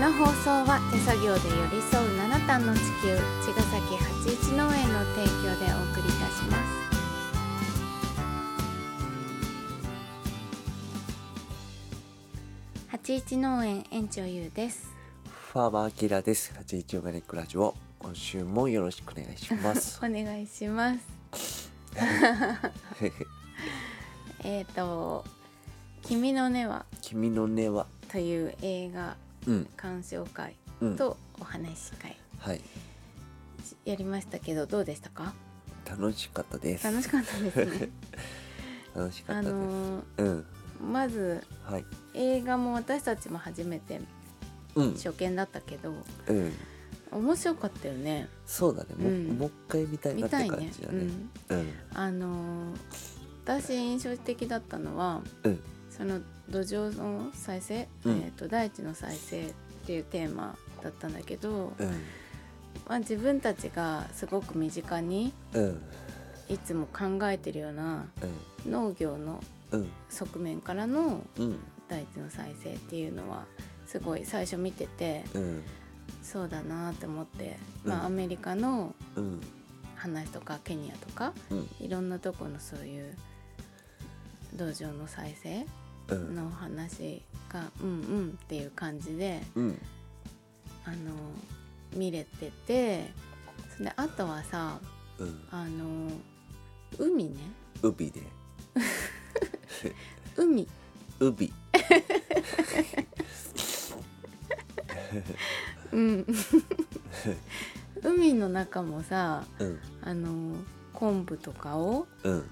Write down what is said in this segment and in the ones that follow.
の放送は手作業で寄り添う七段の地球茅ヶ崎八一農園の提供でお送りいたします八一農園園長ゆうですファーマーアキラです。八一オガニックラジオ。今週もよろしくお願いします。お願いします えっと「君の根は？君の根は、」という映画うん、鑑賞会うん、とお話し会。はい、やりましたけどどうでしたか？楽しかったです。楽しかったですね。楽しかあったです。のうん、ーまずはい、映画も私たちも初めてうん、初見だったけどうん、面白かったよね。そうだね。もう、うん。もう一回見たいなって感じだね。うん、うん、あのー私印象的だったのはうん、その土壌の再生、うん。えー、と大地の再生っていうテーマだったんだけど、うん、まあ、自分たちがすごく身近にうん、いつも考えてるような農業のうん、側面からのうん、大地の再生っていうのはすごい最初見ててうん、そうだなって思って、うん。まあ、アメリカのうん、話とかケニアとかうん、いろんなとこのそういう土壌の再生うん、の話がうんうんっていう感じでうん、あの見れててそれであとはさうん、あの海ね。海で、海。海、うん。海の中もさうん、あの昆布とかをうん、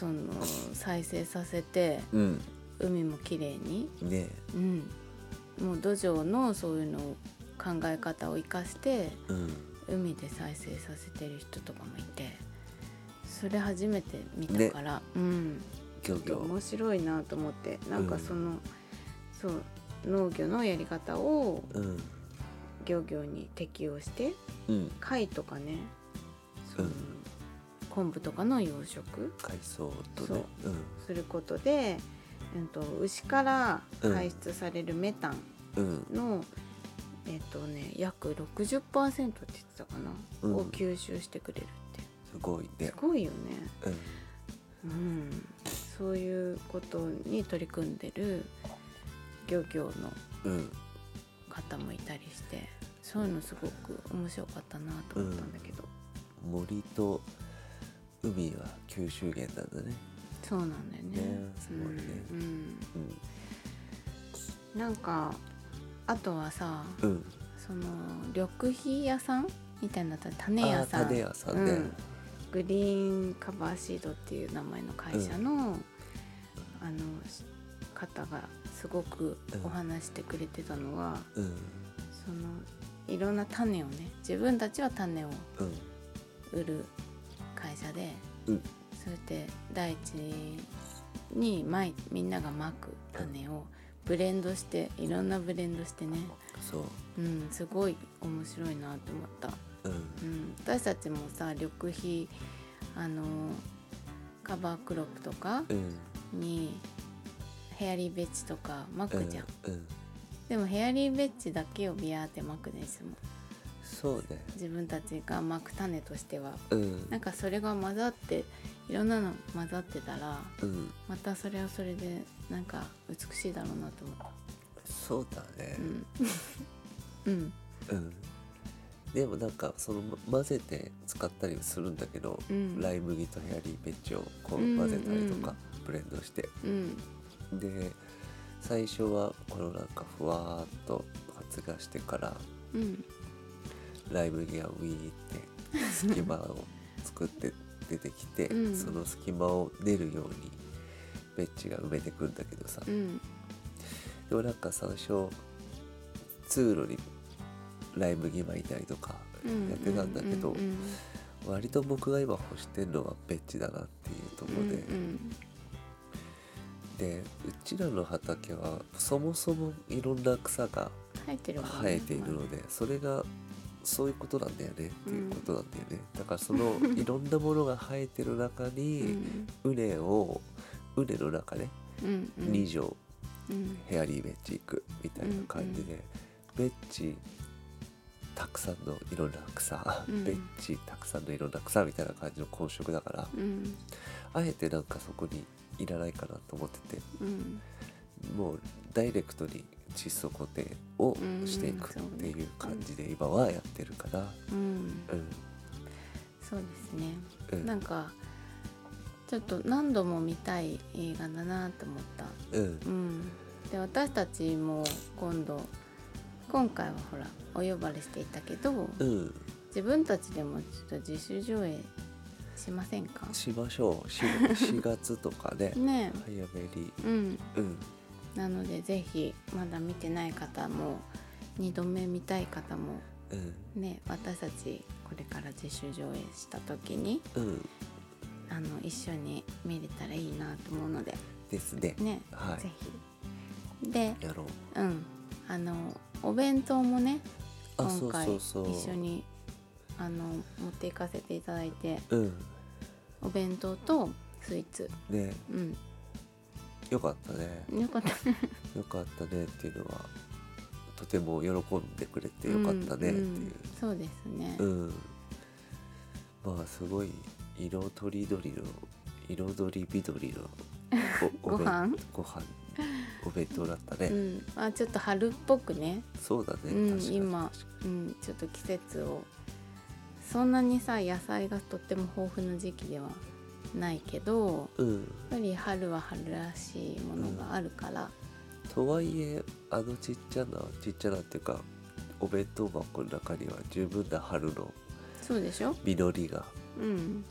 その再生させてうん、海もきれいに、ね、うん、もう土壌のそういうのを考え方を生かしてうん、海で再生させてる人とかもいてそれ初めて見たから、うん。漁業、面白いなと思ってなんかその、そう農業のやり方をうん、漁業に適用してうん、貝とかねその、うん昆布とかの養殖？海藻とね、う。ん、することで、うん、と牛から排出されるメタンうん、の、えっ、とね約60%って言ってたかな、うん。を吸収してくれるってすごいね。す。ごいよね。うん、うん、そういうことに取り組んでる漁業のうん、方もいたりしてそういうのすごく面白かったなと思ったんだけど、森と海は九州源なんだね。そうなんだよね。ねすごいね。うん。うん。うん、なんかあとはさうん、その緑肥屋さんみたいな種あ屋さん。ー種屋さんね。うん。グリーンカバーシードっていう名前の会社の、あのし方がすごくお話してくれてたのは、うん、そのいろんな種をね自分たちは種をうん、売る会社で、うん。そうやって大地にまいみんながまく種をブレンドしていろんなブレンドしてね、そう、うん、すごい面白いなって思った。うん、うん、私たちもさ緑肥あのカバークロップとかうん、にヘアリーベッジとか巻くじゃん、うん、でもヘアリーベッジだけをビヤーって巻くですもんそうね。自分たちが巻く種としては。うん、なんかそれが混ざっていろんなの混ざってたらうん、またそれはそれでなんか美しいだろうなと思った。そうだね。うん。うん。うん。でもなんかその混ぜて使ったりするんだけど、うん。ライ麦とヘアリーベッジをこううん混ぜたりとか、うブレンドして。うん。で最初はこのなんかふわーっと発芽してからうんライ麦がウィーって隙間を作って出てきて、うん。その隙間を出るようにベッジが埋めてくんだけどさ、うん。でもなんか最初通路にライ麦巻いたりとかうんやってたんだけど、うんうん割と僕が今欲してるのはベッジだなっていうところで、うん。でうちらの畑はそもそもいろんな草が生えてるもんね。生えているのでそれがそういうことなんだよねっていうことなんだよね、だからその いろんなものが生えてる中うにん。畝を畝の中ねうんうん。2畳うん。ヘアリーベッジ行くみたいな感じで、ベッジたくさんのいろんな草、うん。ベッジたくさんのいろんな草みたいな感じの混色だからうん。あえてなんかそこにいらないかなと思ってて。うん。もうダイレクトに窒素固定をしていくっていう感じで今はやってるから。うん。うん。そうですね。うん。なんかちょっと何度も見たい映画だなと思った。うん。うん。で私たちも今度今回はほらお呼ばれしていたけどうん。自分たちでもちょっと自主上映しませんか？しましょう。4, 4 月とかね。ね。早めに。うん。うんなのでぜひまだ見てない方も2度目見たい方もうん。ね私たちこれから自主上映した時にうん。あの一緒に見れたらいいなと思うので。ですねね、はい。ぜひ。でう。うん。あのお弁当もね今回一緒にあの持っていかせていただいてうん。お弁当とスイーツ。ね。うんよかったね。よかった。よかったねっていうのはとても喜んでくれてよかったねっていう、んんそうですね。うん、まあすごい色とりどりの彩り緑のお お弁ご飯？ご飯お弁当だったね、うん。あちょっと春っぽくね。そうだね、うん今うんちょっと季節を。そんなにさ野菜がとっても豊富な時期ではないけどうん。やっぱり春は春らしいものがあるから、とはいえあのちっちゃなちっちゃなっていうかお弁当箱の中には十分な春のそうでしょ？実りがうん。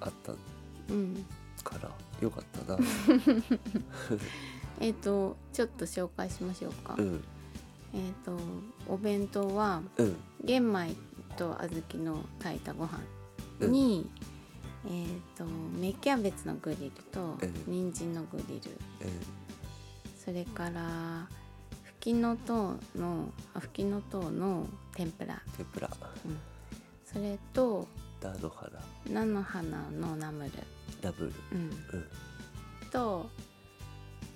あったうんからよかったな。えっ、とちょっと紹介しましょうか、うん。えっ、とお弁当はうん。玄米と小豆の炊いたご飯に、えっ、と芽キャベツのグリルとうん人参のグリル。うんそれからふきのとうのあふきのとうの天ぷら、天ぷら。うん、それと菜の花。菜の花のナムル、ダブル。うん、うん。と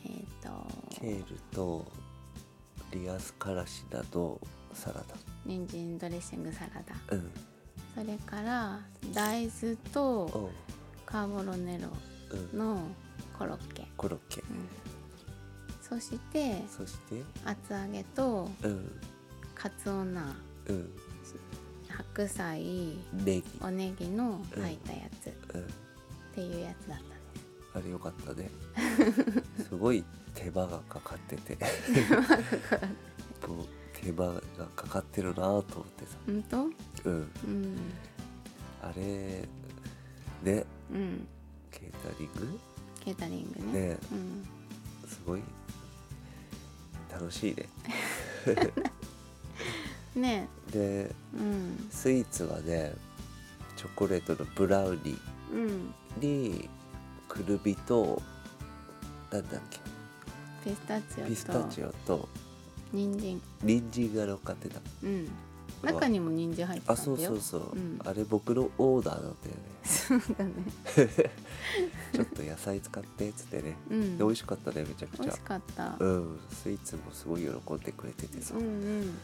えっ、とケールとリアスカラシナのサラダ。人参ドレッシングサラダ。うんそれから大豆とおカーボロネロうん。のコロッケ、コロッケ。うん、そしてそして？厚揚げとうん。かつお菜。うん。白菜。ネギ。おネギの炊いたやつ。っうん。ていうやつだったんです。あれよかったね。すごい手間がかかってて。もう手間がかかってるなと思ってさ。本当？うん。うん。あれねうん。ケータリング？ケータリングね。ねうん。すごい楽しいね。ねでうん。スイーツはねチョコレートのブラウニうん。ーにくるみとなんだっけ？ピスタチオと。ピスタチオと人参。人参が乗っかってた。うん。中にも人参入ってたあんだよ。そうそうそう、うん。あれ僕のオーダーなんだよね。そうだね。ちょっと野菜使ってっつってね、うん。で美味しかったねめちゃくちゃ。美味しかった。うん。スイーツもすごい喜んでくれててさ、うんうん。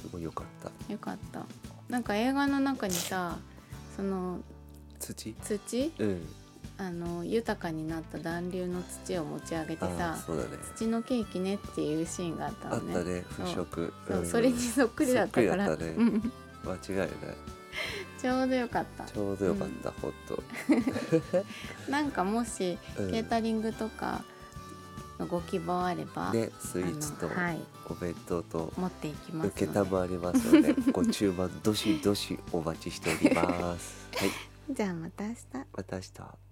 すごい良かった。よかった。なんか映画の中にさその土？土？うんあの豊かになった暖流の土を持ち上げてあさね。土のケーキねっていうシーンがあったのね。あったねそう腐食。そう、ん。それに そっくりだったから。ね。うん。間違いない。ちょうどよかった。ちょうどよかった、ほんと、なんかもしうん。ケータリングとかのご希望あれば、ねスイーツとお弁当と持っていきます受けのたまわりますので ご注文どしどしお待ちしております。はい。でじゃあまた明日。また明日